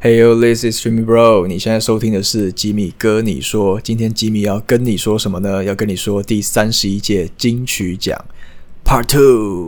Hey yo，this is Jimmy Bro。你现在收听的是吉米哥你说。今天吉米要跟你说什么呢？要跟你说第三十一届金曲奖 Part Two。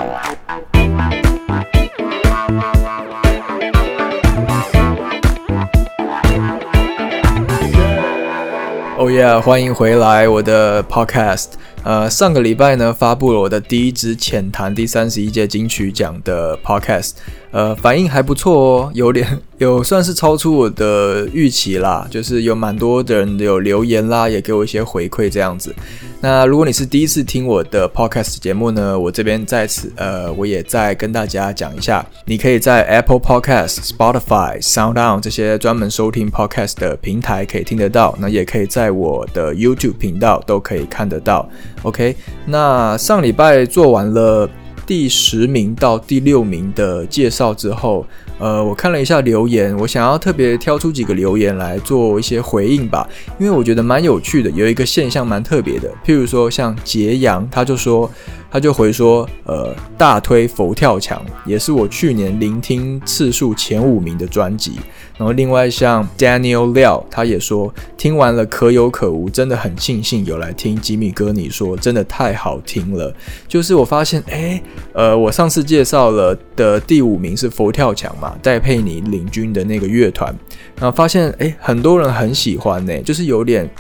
Oh yeah，欢迎回来我的 Podcast。呃，上个礼拜呢，发布了我的第一支浅谈第三十一届金曲奖的 Podcast。呃，反应还不错哦，有点 有算是超出我的预期啦，就是有蛮多的人有留言啦，也给我一些回馈这样子。那如果你是第一次听我的 podcast 节目呢，我这边在此呃，我也再跟大家讲一下，你可以在 Apple Podcast、Spotify、SoundOn 这些专门收听 podcast 的平台可以听得到，那也可以在我的 YouTube 频道都可以看得到。OK，那上礼拜做完了。第十名到第六名的介绍之后，呃，我看了一下留言，我想要特别挑出几个留言来做一些回应吧，因为我觉得蛮有趣的，有一个现象蛮特别的，譬如说像杰阳，他就说。他就回说，呃，大推佛跳墙，也是我去年聆听次数前五名的专辑。然后另外像 Daniel Liao，他也说听完了可有可无，真的很庆幸有来听吉米哥你说，真的太好听了。就是我发现，哎，呃，我上次介绍了的第五名是佛跳墙嘛，戴佩妮领军的那个乐团，然后发现，哎，很多人很喜欢呢，就是有点。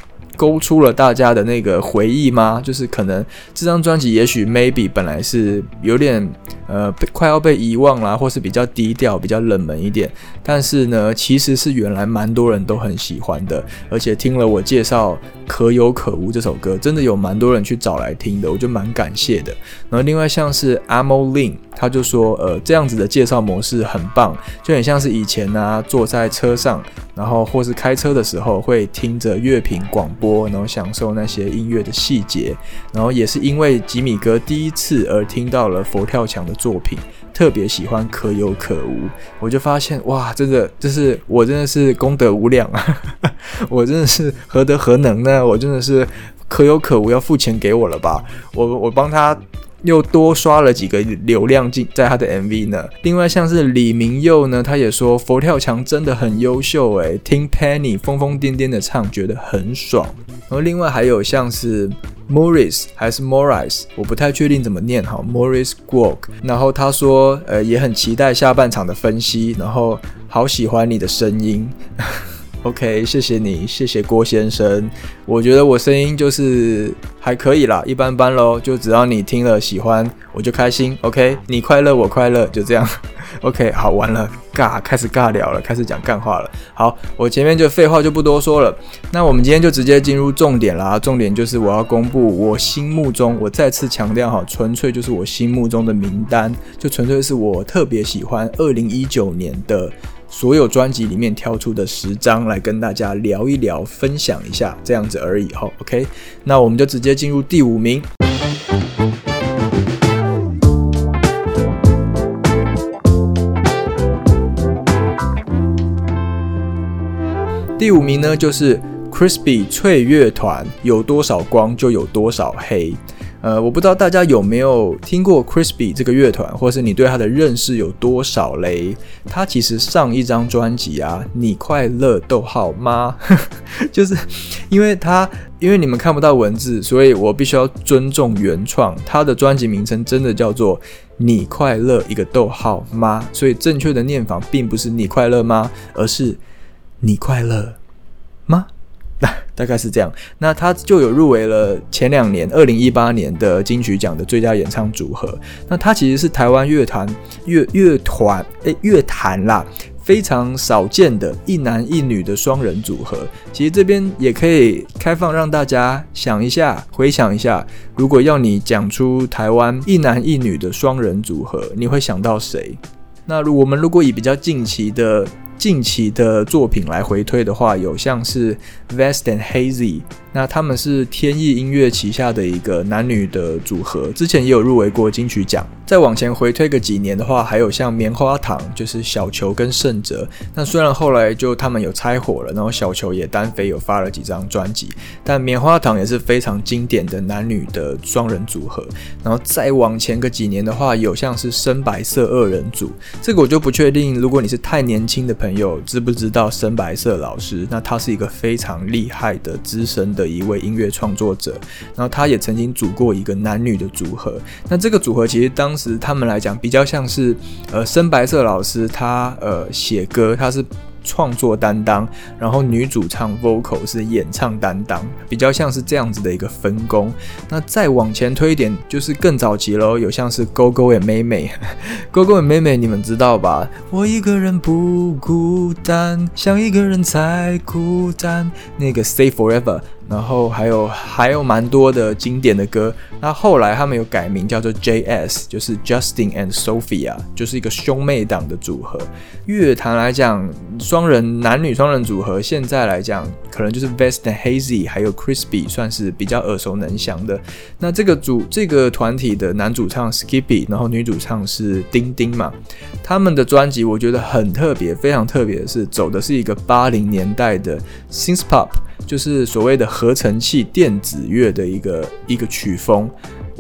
勾出了大家的那个回忆吗？就是可能这张专辑也许 maybe 本来是有点呃快要被遗忘啦，或是比较低调、比较冷门一点，但是呢，其实是原来蛮多人都很喜欢的，而且听了我介绍《可有可无》这首歌，真的有蛮多人去找来听的，我就蛮感谢的。然后另外像是 Amo Lin，他就说呃这样子的介绍模式很棒，就很像是以前呢坐在车上。然后或是开车的时候会听着乐评广播，然后享受那些音乐的细节。然后也是因为吉米哥第一次而听到了佛跳墙的作品，特别喜欢可有可无。我就发现哇，真的就是我真的是功德无量啊！我真的是何德何能呢？我真的是可有可无，要付钱给我了吧？我我帮他。又多刷了几个流量进在他的 MV 呢。另外像是李明佑呢，他也说佛跳墙真的很优秀诶，听 Penny 疯疯癫癫的唱，觉得很爽。然后另外还有像是 Morris 还是 Morris，我不太确定怎么念哈，Morris Guok。然后他说呃也很期待下半场的分析，然后好喜欢你的声音。OK，谢谢你，谢谢郭先生。我觉得我声音就是还可以啦，一般般喽。就只要你听了喜欢，我就开心。OK，你快乐我快乐，就这样。OK，好，完了，尬，开始尬聊了，开始讲干话了。好，我前面就废话就不多说了。那我们今天就直接进入重点啦。重点就是我要公布我心目中，我再次强调哈，纯粹就是我心目中的名单，就纯粹是我特别喜欢二零一九年的。所有专辑里面挑出的十张来跟大家聊一聊，分享一下，这样子而已哈。OK，那我们就直接进入第五名。第五名呢，就是 Crispy 脆乐团，有多少光就有多少黑。呃，我不知道大家有没有听过 Crispy 这个乐团，或是你对他的认识有多少嘞？他其实上一张专辑啊，你快乐逗号吗？就是因为他，因为你们看不到文字，所以我必须要尊重原创。他的专辑名称真的叫做你快乐一个逗号吗？所以正确的念法并不是你快乐吗，而是你快乐？大概是这样，那他就有入围了前两年二零一八年的金曲奖的最佳演唱组合。那他其实是台湾乐团乐乐团诶乐坛啦非常少见的一男一女的双人组合。其实这边也可以开放让大家想一下，回想一下，如果要你讲出台湾一男一女的双人组合，你会想到谁？那如我们如果以比较近期的。近期的作品来回推的话，有像是 Vest and Hazy。那他们是天意音乐旗下的一个男女的组合，之前也有入围过金曲奖。再往前回推个几年的话，还有像棉花糖，就是小球跟盛哲。那虽然后来就他们有拆伙了，然后小球也单飞有发了几张专辑，但棉花糖也是非常经典的男女的双人组合。然后再往前个几年的话，有像是深白色二人组，这个我就不确定。如果你是太年轻的朋有知不知道深白色老师？那他是一个非常厉害的资深的一位音乐创作者，然后他也曾经组过一个男女的组合。那这个组合其实当时他们来讲比较像是，呃，深白色老师他呃写歌，他是。创作担当，然后女主唱 vocal 是演唱担当，比较像是这样子的一个分工。那再往前推一点，就是更早期喽，有像是 Go Go 和妹妹，Go Go 和妹妹，你们知道吧？我一个人不孤单，想一个人才孤单。那个 Stay Forever。然后还有还有蛮多的经典的歌。那后来他们有改名叫做 J.S，就是 Justin and Sophia，就是一个兄妹档的组合。乐坛来讲，双人男女双人组合，现在来讲可能就是 Vest and Hazy，还有 Crispy，算是比较耳熟能详的。那这个组这个团体的男主唱 Skippy，然后女主唱是丁丁嘛。他们的专辑我觉得很特别，非常特别的是走的是一个八零年代的 Synth Pop。就是所谓的合成器电子乐的一个一个曲风。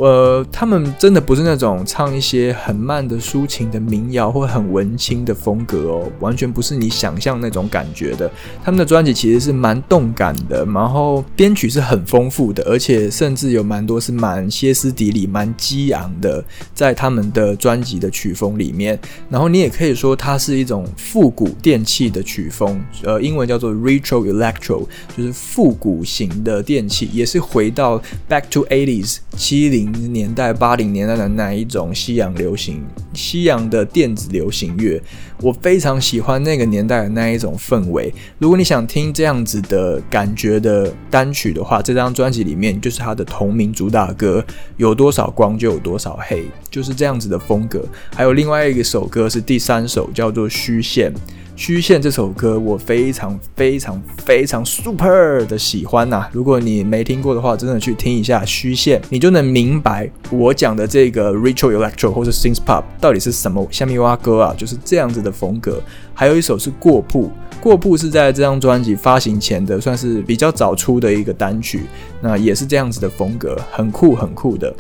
呃，他们真的不是那种唱一些很慢的抒情的民谣或很文青的风格哦，完全不是你想象那种感觉的。他们的专辑其实是蛮动感的，然后编曲是很丰富的，而且甚至有蛮多是蛮歇斯底里、蛮激昂的，在他们的专辑的曲风里面。然后你也可以说它是一种复古电器的曲风，呃，英文叫做 retro electro，就是复古型的电器，也是回到 back to eighties 七零。年代八零年代的那一种西洋流行、西洋的电子流行乐，我非常喜欢那个年代的那一种氛围。如果你想听这样子的感觉的单曲的话，这张专辑里面就是它的同名主打歌，有多少光就有多少黑，就是这样子的风格。还有另外一个首歌是第三首，叫做虚线。虚线这首歌我非常非常非常 super 的喜欢呐！如果你没听过的话，真的去听一下虚线，你就能明白我讲的这个 retro electro 或者 synth pop 到底是什么虾米蛙歌啊，就是这样子的风格。还有一首是过铺，过铺是在这张专辑发行前的，算是比较早出的一个单曲，那也是这样子的风格，很酷很酷的。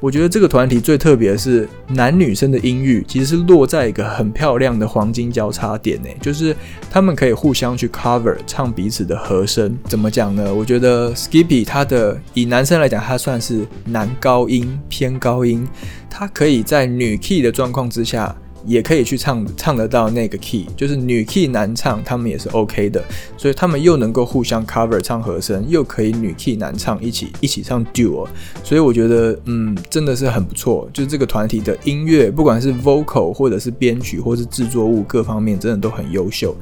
我觉得这个团体最特别的是男女生的音域其实是落在一个很漂亮的黄金交叉点呢，就是他们可以互相去 cover 唱彼此的和声。怎么讲呢？我觉得 Skippy 他的以男生来讲，他算是男高音偏高音，他可以在女 key 的状况之下。也可以去唱唱得到那个 key，就是女 key 男唱，他们也是 OK 的，所以他们又能够互相 cover 唱和声，又可以女 key 男唱一起一起唱 duo，所以我觉得嗯真的是很不错，就是这个团体的音乐，不管是 vocal 或者是编曲或是制作物各方面，真的都很优秀。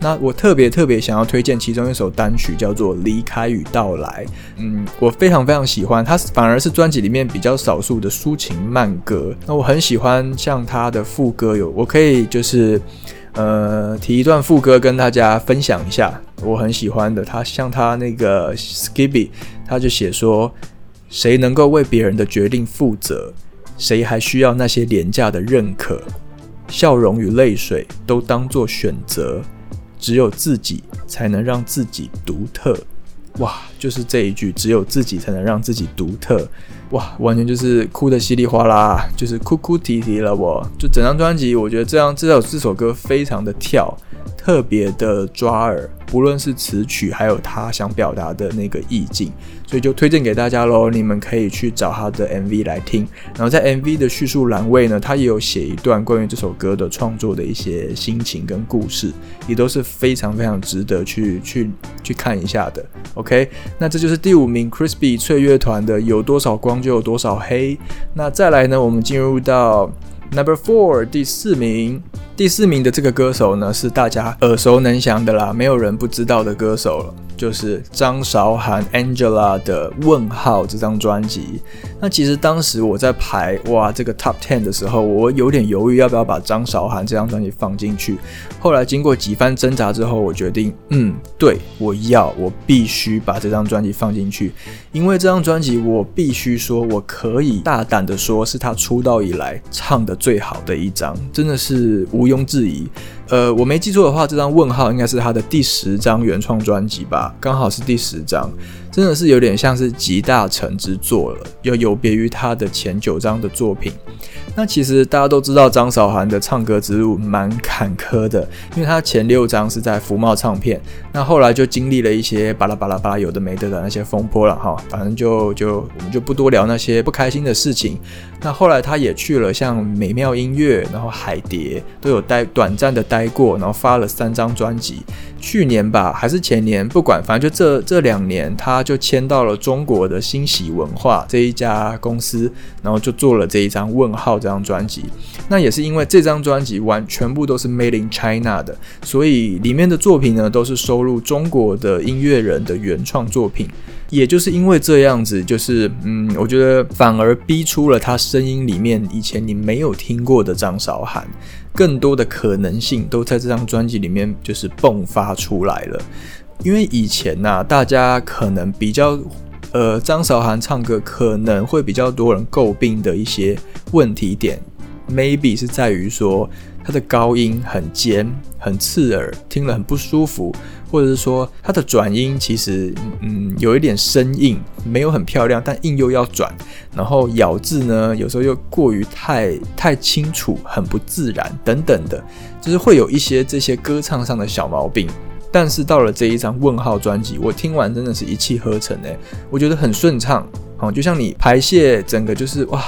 那我特别特别想要推荐其中一首单曲，叫做《离开与到来》，嗯，我非常非常喜欢，它反而是专辑里面比较少数的抒情慢歌。那我很喜欢像它的副歌。我可以就是，呃，提一段副歌跟大家分享一下，我很喜欢的。他像他那个 Skippy，他就写说：谁能够为别人的决定负责？谁还需要那些廉价的认可？笑容与泪水都当做选择，只有自己才能让自己独特。哇，就是这一句，只有自己才能让自己独特。哇，完全就是哭的稀里哗啦，就是哭哭啼啼了。我就整张专辑，我觉得这样这首这首歌非常的跳，特别的抓耳。不论是词曲，还有他想表达的那个意境，所以就推荐给大家喽。你们可以去找他的 MV 来听。然后在 MV 的叙述栏位呢，他也有写一段关于这首歌的创作的一些心情跟故事，也都是非常非常值得去去去看一下的。OK，那这就是第五名 Crispy 脆乐团的《有多少光就有多少黑》。那再来呢，我们进入到 Number Four 第四名。第四名的这个歌手呢，是大家耳熟能详的啦，没有人不知道的歌手了。就是张韶涵 Angela 的《问号》这张专辑。那其实当时我在排哇这个 Top Ten 的时候，我有点犹豫要不要把张韶涵这张专辑放进去。后来经过几番挣扎之后，我决定，嗯，对我要，我必须把这张专辑放进去，因为这张专辑我必须说，我可以大胆的说，是他出道以来唱的最好的一张，真的是无毋庸置疑。呃，我没记错的话，这张问号应该是他的第十张原创专辑吧，刚好是第十张。真的是有点像是集大成之作了，又有别于他的前九张的作品。那其实大家都知道张韶涵的唱歌之路蛮坎坷的，因为她前六张是在福茂唱片，那后来就经历了一些巴拉巴拉巴拉有的没的的那些风波了哈，反正就就我们就不多聊那些不开心的事情。那后来她也去了像美妙音乐，然后海蝶都有待短暂的待过，然后发了三张专辑。去年吧，还是前年，不管，反正就这这两年，他就签到了中国的欣喜文化这一家公司，然后就做了这一张《问号》这张专辑。那也是因为这张专辑完全部都是 Made in China 的，所以里面的作品呢都是收录中国的音乐人的原创作品。也就是因为这样子，就是嗯，我觉得反而逼出了他声音里面以前你没有听过的张韶涵。更多的可能性都在这张专辑里面就是迸发出来了，因为以前呐，大家可能比较，呃，张韶涵唱歌可能会比较多人诟病的一些问题点，maybe 是在于说它的高音很尖、很刺耳，听了很不舒服。或者是说它的转音其实嗯有一点生硬，没有很漂亮，但硬又要转，然后咬字呢有时候又过于太太清楚，很不自然等等的，就是会有一些这些歌唱上的小毛病。但是到了这一张问号专辑，我听完真的是一气呵成诶，我觉得很顺畅，哦，就像你排泄整个就是哇，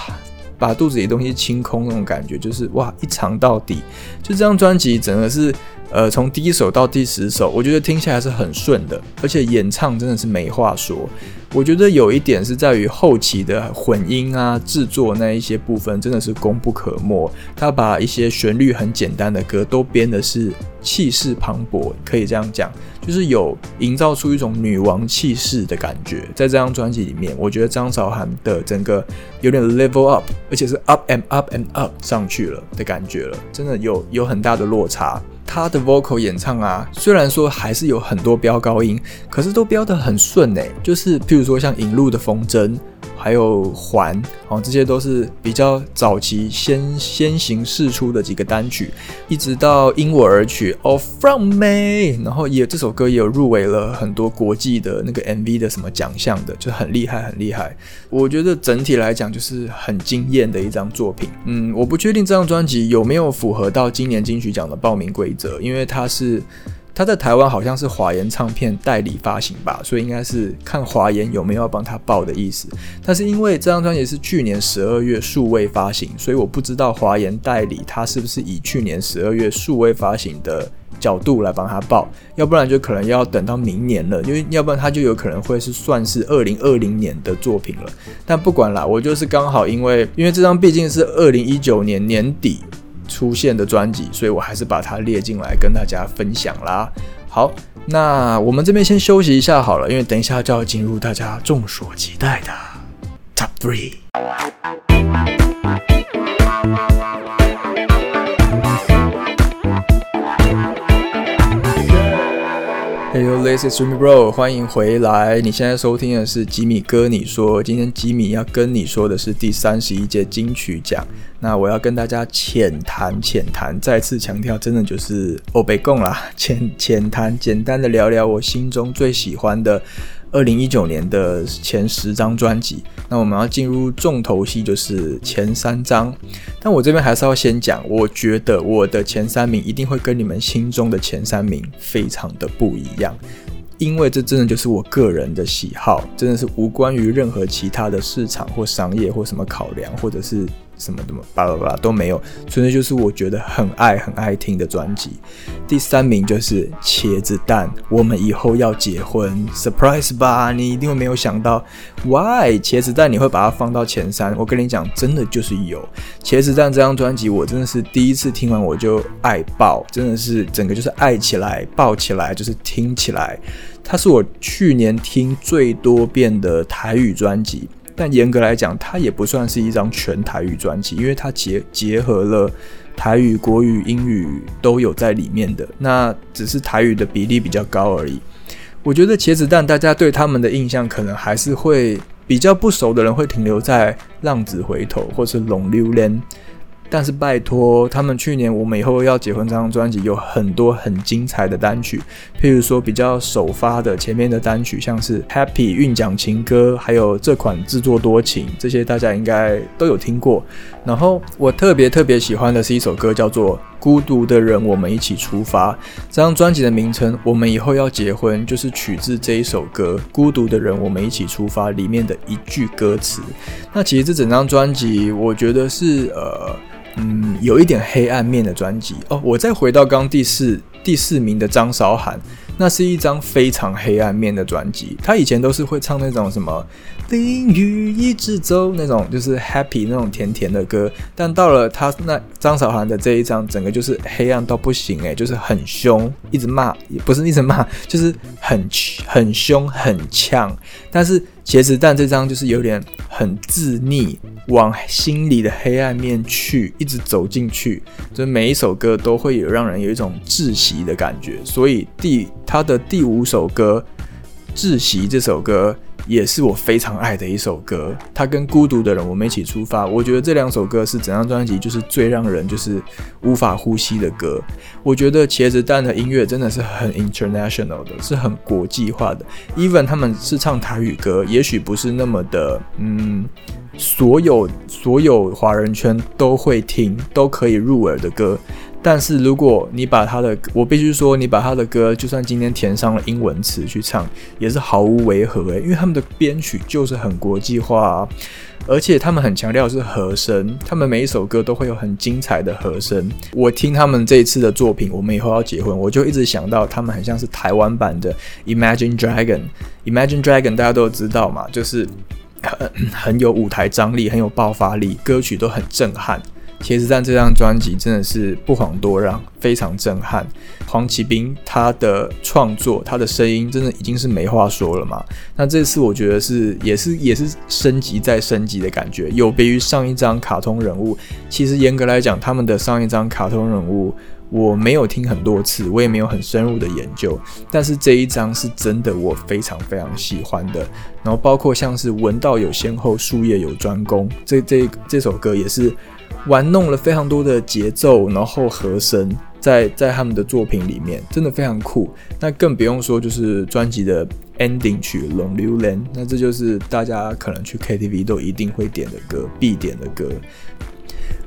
把肚子里东西清空那种感觉，就是哇一尝到底，就这张专辑整个是。呃，从第一首到第十首，我觉得听起来是很顺的，而且演唱真的是没话说。我觉得有一点是在于后期的混音啊、制作那一些部分，真的是功不可没。他把一些旋律很简单的歌都编的是气势磅礴，可以这样讲，就是有营造出一种女王气势的感觉。在这张专辑里面，我觉得张韶涵的整个有点 level up，而且是 up and up and up 上去了的感觉了，真的有有很大的落差。他的 vocal 演唱啊，虽然说还是有很多飙高音，可是都飙得很顺诶，就是譬如说像引路的风筝。还有环哦，这些都是比较早期先先行试出的几个单曲，一直到因我而曲 All From Me，然后也这首歌也有入围了很多国际的那个 MV 的什么奖项的，就很厉害很厉害。我觉得整体来讲就是很惊艳的一张作品。嗯，我不确定这张专辑有没有符合到今年金曲奖的报名规则，因为它是。他在台湾好像是华研唱片代理发行吧，所以应该是看华研有没有要帮他报的意思。但是因为这张专辑是去年十二月数位发行，所以我不知道华研代理他是不是以去年十二月数位发行的角度来帮他报，要不然就可能要等到明年了，因为要不然他就有可能会是算是二零二零年的作品了。但不管啦，我就是刚好因为因为这张毕竟是二零一九年年底。出现的专辑，所以我还是把它列进来跟大家分享啦。好，那我们这边先休息一下好了，因为等一下就要进入大家众所期待的 Top Three。Hey yo，this is Jimmy Bro，欢迎回来。你现在收听的是吉米哥你说，今天吉米要跟你说的是第三十一届金曲奖。那我要跟大家浅谈浅谈，再次强调，真的就是欧北共啦，浅浅谈，简单的聊聊我心中最喜欢的。二零一九年的前十张专辑，那我们要进入重头戏，就是前三张。但我这边还是要先讲，我觉得我的前三名一定会跟你们心中的前三名非常的不一样，因为这真的就是我个人的喜好，真的是无关于任何其他的市场或商业或什么考量，或者是。什么什么，巴拉巴拉都没有，纯粹就是我觉得很爱很爱听的专辑。第三名就是茄子蛋，我们以后要结婚，surprise 吧？你一定会没有想到，why 茄子蛋你会把它放到前三？我跟你讲，真的就是有茄子蛋这张专辑，我真的是第一次听完我就爱爆，真的是整个就是爱起来，爆起来，就是听起来，它是我去年听最多遍的台语专辑。但严格来讲，它也不算是一张全台语专辑，因为它结结合了台语、国语、英语都有在里面的，那只是台语的比例比较高而已。我觉得茄子蛋大家对他们的印象可能还是会比较不熟的人会停留在浪子回头或是龙溜莲。但是拜托，他们去年我们以后要结婚这张专辑有很多很精彩的单曲，譬如说比较首发的前面的单曲，像是 Happy 韵讲情歌，还有这款自作多情，这些大家应该都有听过。然后我特别特别喜欢的是一首歌，叫做《孤独的人，我们一起出发》。这张专辑的名称《我们以后要结婚》就是取自这一首歌《孤独的人，我们一起出发》里面的一句歌词。那其实这整张专辑，我觉得是呃。嗯，有一点黑暗面的专辑哦。我再回到刚第四第四名的张韶涵，那是一张非常黑暗面的专辑。她以前都是会唱那种什么淋雨一直走那种，就是 happy 那种甜甜的歌。但到了他那张韶涵的这一张，整个就是黑暗到不行诶，就是很凶，一直骂也，不是一直骂，就是很很凶很呛。但是茄子蛋这张就是有点很自溺。往心里的黑暗面去，一直走进去，就每一首歌都会有让人有一种窒息的感觉。所以第他的第五首歌《窒息》这首歌。也是我非常爱的一首歌，他跟孤独的人我们一起出发。我觉得这两首歌是整张专辑就是最让人就是无法呼吸的歌。我觉得茄子蛋的音乐真的是很 international 的，是很国际化的。Even 他们是唱台语歌，也许不是那么的，嗯，所有所有华人圈都会听，都可以入耳的歌。但是如果你把他的，我必须说，你把他的歌，就算今天填上了英文词去唱，也是毫无违和诶，因为他们的编曲就是很国际化，啊而且他们很强调是和声，他们每一首歌都会有很精彩的和声。我听他们这一次的作品，我们以后要结婚，我就一直想到他们很像是台湾版的 Imagine Dragon。Imagine Dragon 大家都知道嘛，就是很很有舞台张力，很有爆发力，歌曲都很震撼。茄子蛋这张专辑真的是不遑多让，非常震撼。黄奇斌他的创作，他的声音真的已经是没话说了嘛。那这次我觉得是也是也是升级再升级的感觉，有别于上一张卡通人物。其实严格来讲，他们的上一张卡通人物我没有听很多次，我也没有很深入的研究。但是这一张是真的我非常非常喜欢的。然后包括像是闻道有先后，术业有专攻，这这这首歌也是。玩弄了非常多的节奏，然后和声，在在他们的作品里面，真的非常酷。那更不用说就是专辑的 ending 曲《龙流连》，那这就是大家可能去 KTV 都一定会点的歌，必点的歌。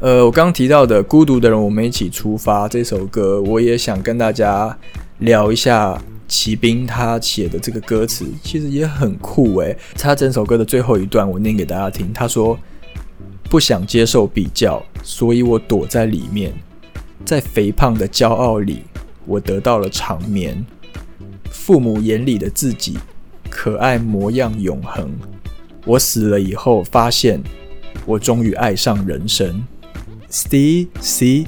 呃，我刚刚提到的《孤独的人，我们一起出发》这首歌，我也想跟大家聊一下骑兵他写的这个歌词，其实也很酷诶。他整首歌的最后一段，我念给大家听，他说。不想接受比较，所以我躲在里面，在肥胖的骄傲里，我得到了长眠。父母眼里的自己，可爱模样永恒。我死了以后，发现我终于爱上人生。See，see，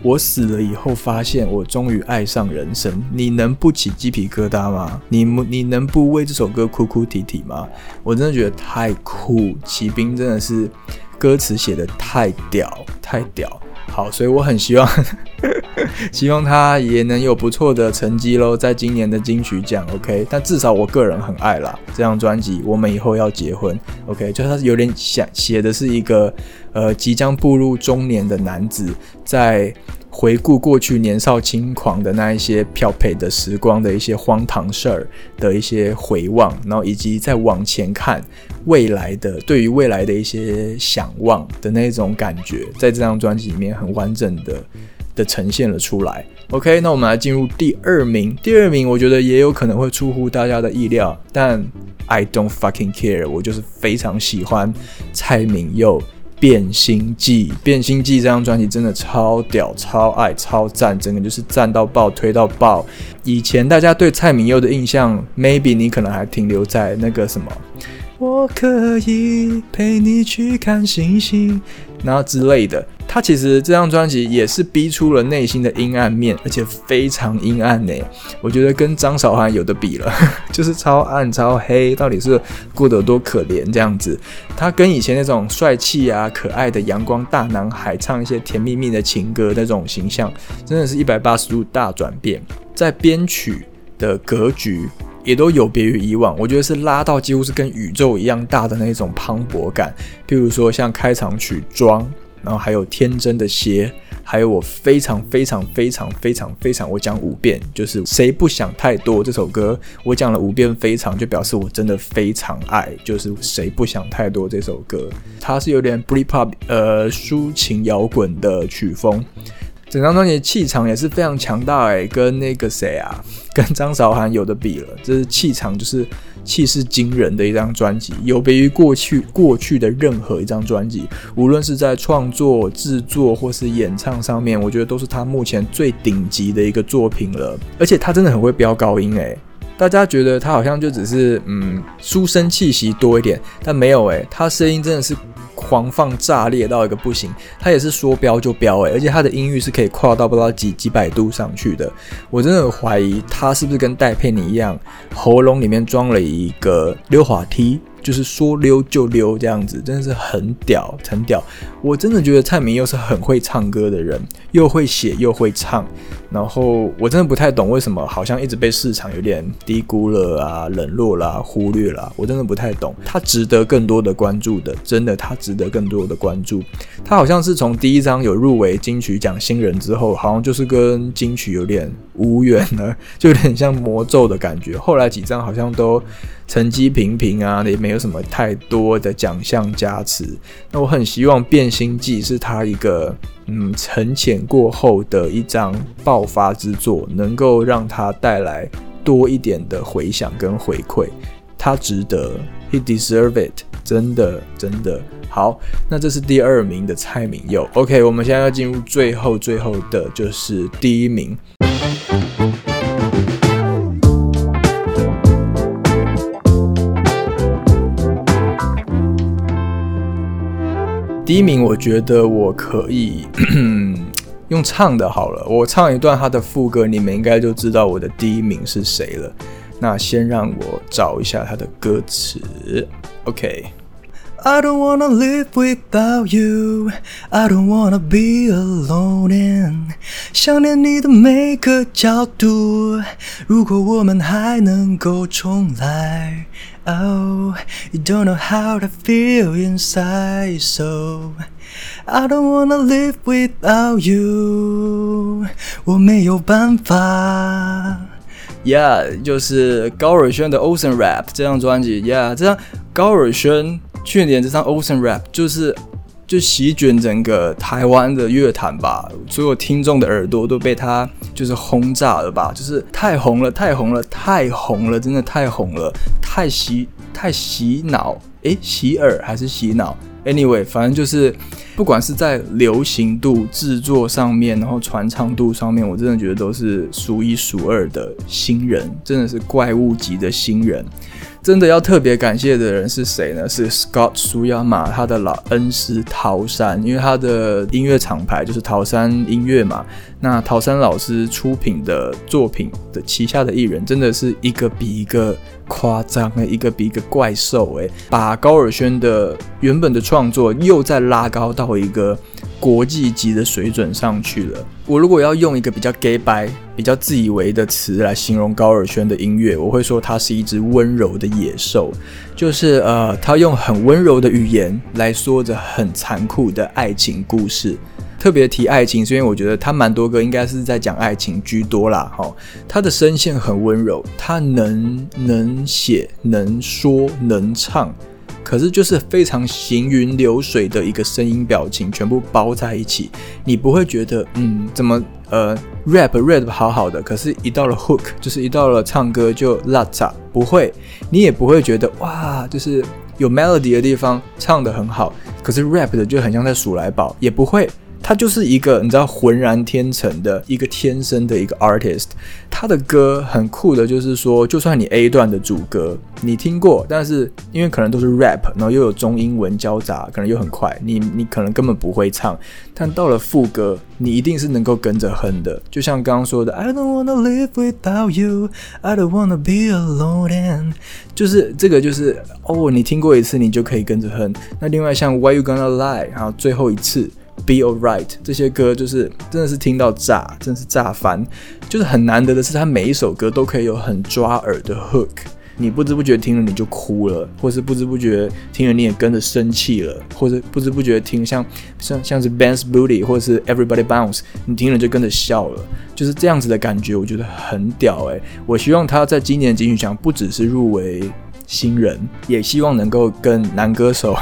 我死了以后，发现我终于爱上人生。你能不起鸡皮疙瘩吗？你你能不为这首歌哭哭啼啼吗？我真的觉得太酷，骑兵真的是。歌词写的太屌，太屌，好，所以我很希望，希望他也能有不错的成绩喽，在今年的金曲奖，OK，但至少我个人很爱啦这张专辑，我们以后要结婚，OK，就他有点想写的是一个呃即将步入中年的男子在。回顾过去年少轻狂的那一些漂配的时光的一些荒唐事儿的一些回望，然后以及再往前看未来的对于未来的一些想望的那种感觉，在这张专辑里面很完整的的呈现了出来。OK，那我们来进入第二名。第二名我觉得也有可能会出乎大家的意料，但 I don't fucking care，我就是非常喜欢蔡明佑。变心记，变心记这张专辑真的超屌、超爱、超赞，整个就是赞到爆、推到爆。以前大家对蔡明佑的印象，maybe 你可能还停留在那个什么。我可以陪你去看星星，然后之类的。他其实这张专辑也是逼出了内心的阴暗面，而且非常阴暗呢。我觉得跟张韶涵有的比了，就是超暗、超黑，到底是过得多可怜这样子。他跟以前那种帅气啊、可爱的阳光大男孩，唱一些甜蜜蜜的情歌那种形象，真的是一百八十度大转变。在编曲的格局。也都有别于以往，我觉得是拉到几乎是跟宇宙一样大的那种磅礴感。譬如说像开场曲《装》，然后还有天真的鞋，还有我非常非常非常非常非常，我讲五遍，就是谁不想太多这首歌，我讲了五遍，非常就表示我真的非常爱，就是谁不想太多这首歌，它是有点 Britpop 呃抒情摇滚的曲风。整张专辑气场也是非常强大诶，跟那个谁啊，跟张韶涵有的比了，这是气场就是气势惊人的一张专辑，有别于过去过去的任何一张专辑，无论是在创作、制作或是演唱上面，我觉得都是他目前最顶级的一个作品了。而且他真的很会飙高音诶，大家觉得他好像就只是嗯书生气息多一点，但没有诶，他声音真的是。狂放炸裂到一个不行，他也是说飙就飙诶，而且他的音域是可以跨到不知道几几百度上去的。我真的怀疑他是不是跟戴佩妮一样，喉咙里面装了一个溜滑梯。就是说溜就溜这样子，真的是很屌，很屌。我真的觉得蔡明又是很会唱歌的人，又会写又会唱。然后我真的不太懂为什么好像一直被市场有点低估了啊、冷落啦、忽略啦。我真的不太懂。他值得更多的关注的，真的他值得更多的关注。他好像是从第一张有入围金曲奖新人之后，好像就是跟金曲有点无缘了，就有点像魔咒的感觉。后来几张好像都。成绩平平啊，也没有什么太多的奖项加持。那我很希望《变心记》是他一个嗯沉潜过后的一张爆发之作，能够让他带来多一点的回响跟回馈。他值得，He deserve it，真的真的好。那这是第二名的蔡明佑。OK，我们现在要进入最后最后的就是第一名。第一名，我觉得我可以 用唱的好了，我唱一段他的副歌，你们应该就知道我的第一名是谁了。那先让我找一下他的歌词，OK。I don't wanna live without you, I don't wanna be alone. 想念你的每个角度，如果我们还能够重来。Oh, you don't know how to feel inside, so I don't wanna live without you。我没有办法。Yeah，就是高尔宣的《Ocean Rap》这张专辑。Yeah，这张高尔宣 去年这张《Ocean Rap》就是就席卷整个台湾的乐坛吧，所有听众的耳朵都被他就是轰炸了吧，就是太红了，太红了，太红了，真的太红了，太洗太洗脑，诶，洗耳还是洗脑？Anyway，反正就是不管是在流行度、制作上面，然后传唱度上面，我真的觉得都是数一数二的新人，真的是怪物级的新人。真的要特别感谢的人是谁呢？是 Scott 苏亚马他的老恩师陶山，因为他的音乐厂牌就是陶山音乐嘛。那陶山老师出品的作品的旗下的艺人，真的是一个比一个夸张，一个比一个怪兽诶，把高尔轩的原本的创作又再拉高到到一个。国际级的水准上去了。我如果要用一个比较 gay 白、比较自以为的词来形容高尔宣的音乐，我会说它是一只温柔的野兽。就是呃，他用很温柔的语言来说着很残酷的爱情故事。特别提爱情，是因为我觉得他蛮多歌应该是在讲爱情居多啦。哈，他的声线很温柔，他能能写、能说、能唱。可是就是非常行云流水的一个声音表情，全部包在一起，你不会觉得嗯，怎么呃 rap rap 好好的，可是一到了 hook，就是一到了唱歌就拉杂，不会，你也不会觉得哇，就是有 melody 的地方唱得很好，可是 rap 的就很像在数来宝，也不会。他就是一个你知道浑然天成的一个天生的一个 artist，他的歌很酷的，就是说，就算你 A 段的主歌你听过，但是因为可能都是 rap，然后又有中英文交杂，可能又很快，你你可能根本不会唱，但到了副歌，你一定是能够跟着哼的。就像刚刚说的，I don't wanna live without you，I don't wanna be alone，and 就是这个就是哦，你听过一次，你就可以跟着哼。那另外像 Why you gonna lie，然后最后一次。Be alright，这些歌就是真的是听到炸，真的是炸翻。就是很难得的是，他每一首歌都可以有很抓耳的 hook，你不知不觉听了你就哭了，或是不知不觉听了你也跟着生气了，或者不知不觉听像像像是 Ben's Booty 或者是 Everybody Bounce，你听了就跟着笑了，就是这样子的感觉，我觉得很屌诶。我希望他在今年的金曲奖不只是入围新人，也希望能够跟男歌手。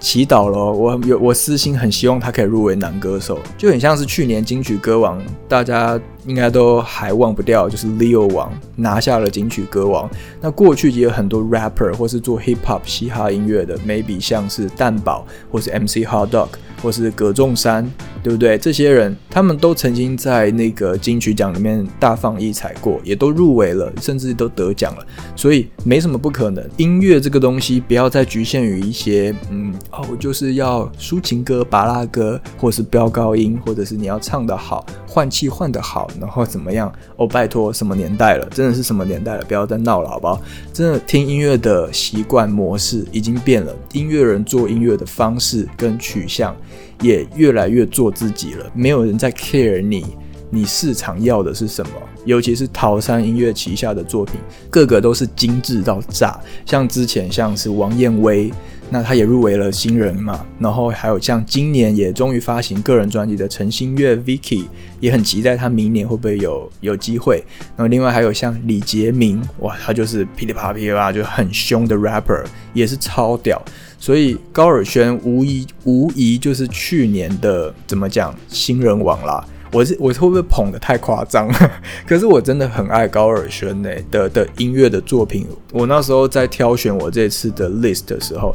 祈祷咯，我有我私心很希望他可以入围男歌手，就很像是去年金曲歌王，大家应该都还忘不掉，就是 Leo 王拿下了金曲歌王。那过去也有很多 rapper 或是做 hip hop 嘻哈音乐的，maybe 像是蛋堡或是 MC Hot Dog 或是葛仲山，对不对？这些人他们都曾经在那个金曲奖里面大放异彩过，也都入围了，甚至都得奖了，所以没什么不可能。音乐这个东西不要再局限于一些嗯。哦，就是要抒情歌、拔拉歌，或是飙高音，或者是你要唱得好、换气换得好，然后怎么样？哦，拜托，什么年代了？真的是什么年代了？不要再闹了，好不好？真的听音乐的习惯模式已经变了，音乐人做音乐的方式跟取向也越来越做自己了，没有人在 care 你，你市场要的是什么？尤其是桃山音乐旗下的作品，个个都是精致到炸，像之前像是王燕威。那他也入围了新人嘛，然后还有像今年也终于发行个人专辑的陈星月 Vicky，也很期待他明年会不会有有机会。然后另外还有像李杰明，哇，他就是噼里啪啦噼里啪啦就很凶的 rapper，也是超屌。所以高尔宣无疑无疑就是去年的怎么讲新人王啦。我是我会不会捧的太夸张？可是我真的很爱高尔宣呢的的音乐的作品。我那时候在挑选我这次的 list 的时候，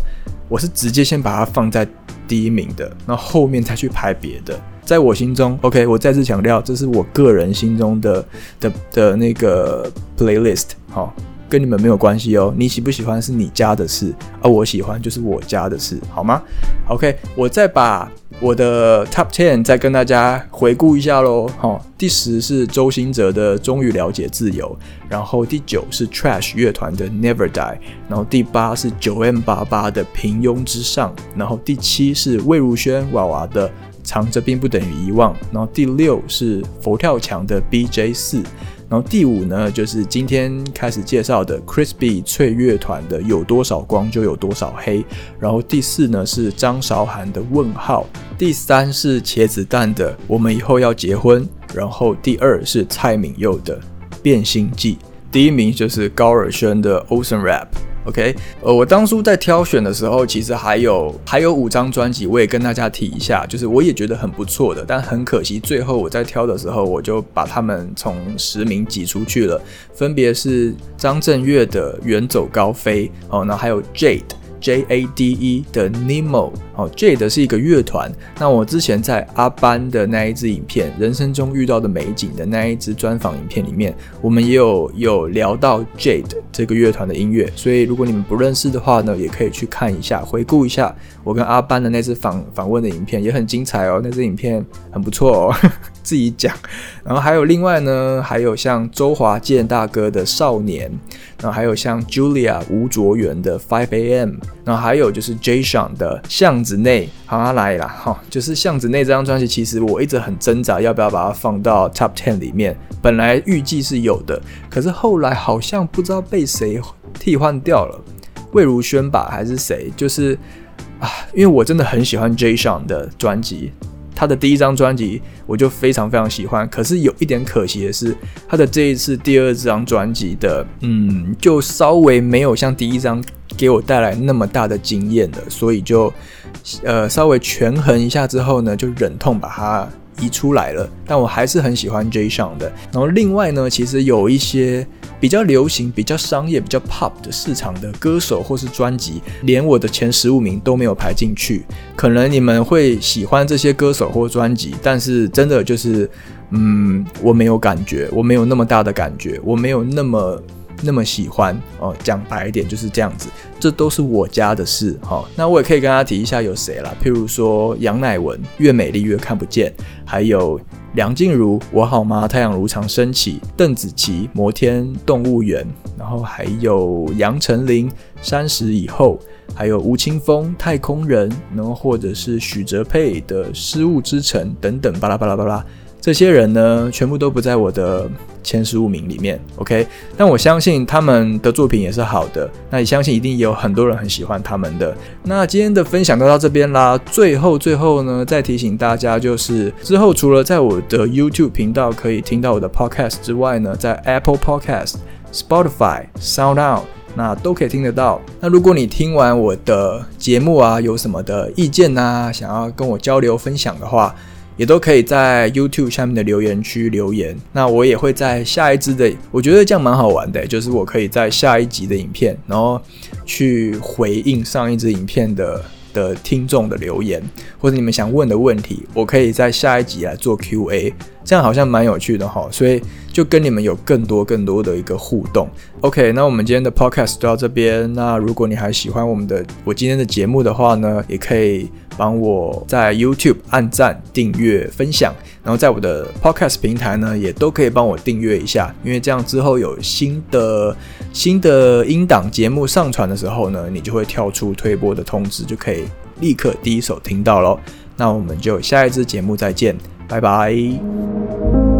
我是直接先把它放在第一名的，然后后面才去排别的。在我心中，OK，我再次强调，这是我个人心中的的的那个 playlist，好。跟你们没有关系哦，你喜不喜欢是你家的事，而我喜欢就是我家的事，好吗？OK，我再把我的 Top Ten 再跟大家回顾一下喽。好，第十是周兴哲的《终于了解自由》，然后第九是 Trash 乐团的《Never Die》，然后第八是九 M 八八的《平庸之上》，然后第七是魏如萱娃娃的《藏着并不等于遗忘》，然后第六是佛跳墙的 BJ 四。然后第五呢，就是今天开始介绍的 Crispy 脆乐团的有多少光就有多少黑。然后第四呢是张韶涵的问号。第三是茄子蛋的我们以后要结婚。然后第二是蔡敏佑的变心记。第一名就是高尔宣的 Ocean Rap。OK，呃，我当初在挑选的时候，其实还有还有五张专辑，我也跟大家提一下，就是我也觉得很不错的，但很可惜，最后我在挑的时候，我就把他们从十名挤出去了，分别是张震岳的《远走高飞》哦，那还有 Jade。J A D E 的 Nemo 哦，Jade 是一个乐团。那我之前在阿班的那一支影片《人生中遇到的美景》的那一支专访影片里面，我们也有有聊到 Jade 这个乐团的音乐。所以如果你们不认识的话呢，也可以去看一下，回顾一下我跟阿班的那支访访问的影片，也很精彩哦。那支影片很不错哦。自己讲，然后还有另外呢，还有像周华健大哥的《少年》，然后还有像 Julia 吴卓源的《Five A.M.》，然后还有就是 Jay Sean 的《子内》。好，来啦，哈，就是《巷子内》这张专辑，其实我一直很挣扎要不要把它放到 Top Ten 里面。本来预计是有的，可是后来好像不知道被谁替换掉了，魏如萱吧，还是谁？就是啊，因为我真的很喜欢 Jay Sean 的专辑。他的第一张专辑我就非常非常喜欢，可是有一点可惜的是，他的这一次第二张专辑的，嗯，就稍微没有像第一张给我带来那么大的惊艳的，所以就，呃，稍微权衡一下之后呢，就忍痛把它。移出来了，但我还是很喜欢 J. s h a n 的。然后另外呢，其实有一些比较流行、比较商业、比较 pop 的市场的歌手或是专辑，连我的前十五名都没有排进去。可能你们会喜欢这些歌手或专辑，但是真的就是，嗯，我没有感觉，我没有那么大的感觉，我没有那么。那么喜欢哦，讲白一点就是这样子，这都是我家的事哈。那我也可以跟大家提一下有谁啦，譬如说杨乃文，越美丽越看不见，还有梁静茹，我好吗？太阳如常升起，邓紫棋，摩天动物园，然后还有杨丞琳，三十以后，还有吴青峰，太空人，然后或者是许哲佩的失物之城等等，巴拉巴拉巴拉。这些人呢，全部都不在我的前十五名里面。OK，但我相信他们的作品也是好的，那也相信一定有很多人很喜欢他们的。那今天的分享就到这边啦。最后，最后呢，再提醒大家，就是之后除了在我的 YouTube 频道可以听到我的 Podcast 之外呢，在 Apple Podcast、Spotify、SoundOut。那都可以听得到。那如果你听完我的节目啊，有什么的意见呐，想要跟我交流分享的话，也都可以在 YouTube 下面的留言区留言。那我也会在下一支的，我觉得这样蛮好玩的，就是我可以在下一集的影片，然后去回应上一支影片的。的听众的留言，或者你们想问的问题，我可以在下一集来做 Q&A，这样好像蛮有趣的哈，所以就跟你们有更多更多的一个互动。OK，那我们今天的 Podcast 到这边。那如果你还喜欢我们的我今天的节目的话呢，也可以帮我在 YouTube 按赞、订阅、分享，然后在我的 Podcast 平台呢，也都可以帮我订阅一下，因为这样之后有新的新的音档节目上传的时候呢，你就会跳出推播的通知，就可以立刻第一手听到喽。那我们就下一支节目再见，拜拜。